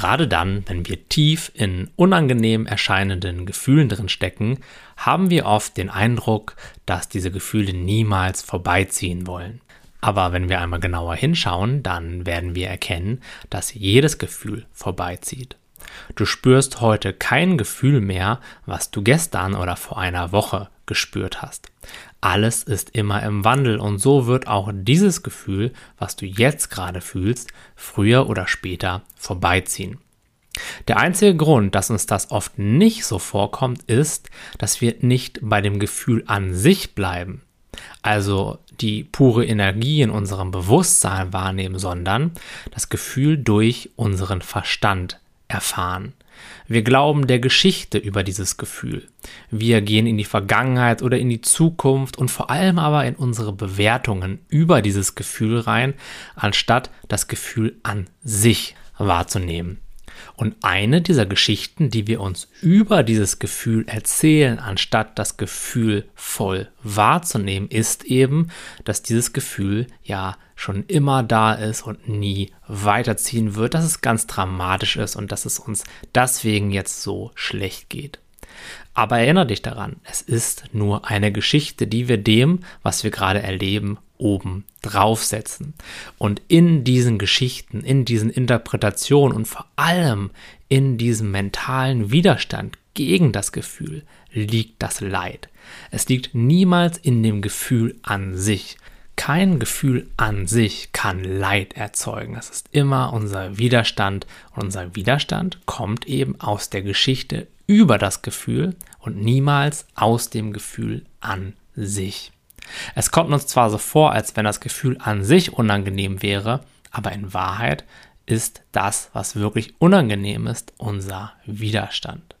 Gerade dann, wenn wir tief in unangenehm erscheinenden Gefühlen drin stecken, haben wir oft den Eindruck, dass diese Gefühle niemals vorbeiziehen wollen. Aber wenn wir einmal genauer hinschauen, dann werden wir erkennen, dass jedes Gefühl vorbeizieht. Du spürst heute kein Gefühl mehr, was du gestern oder vor einer Woche gespürt hast. Alles ist immer im Wandel und so wird auch dieses Gefühl, was du jetzt gerade fühlst, früher oder später vorbeiziehen. Der einzige Grund, dass uns das oft nicht so vorkommt, ist, dass wir nicht bei dem Gefühl an sich bleiben, also die pure Energie in unserem Bewusstsein wahrnehmen, sondern das Gefühl durch unseren Verstand erfahren. Wir glauben der Geschichte über dieses Gefühl. Wir gehen in die Vergangenheit oder in die Zukunft und vor allem aber in unsere Bewertungen über dieses Gefühl rein, anstatt das Gefühl an sich wahrzunehmen. Und eine dieser Geschichten, die wir uns über dieses Gefühl erzählen, anstatt das Gefühl voll wahrzunehmen, ist eben, dass dieses Gefühl ja schon immer da ist und nie weiterziehen wird, dass es ganz dramatisch ist und dass es uns deswegen jetzt so schlecht geht. Aber erinnere dich daran, es ist nur eine Geschichte, die wir dem, was wir gerade erleben, oben draufsetzen. Und in diesen Geschichten, in diesen Interpretationen und vor allem in diesem mentalen Widerstand gegen das Gefühl liegt das Leid. Es liegt niemals in dem Gefühl an sich. Kein Gefühl an sich kann Leid erzeugen. Es ist immer unser Widerstand. Und unser Widerstand kommt eben aus der Geschichte über das Gefühl und niemals aus dem Gefühl an sich. Es kommt uns zwar so vor, als wenn das Gefühl an sich unangenehm wäre, aber in Wahrheit ist das, was wirklich unangenehm ist, unser Widerstand.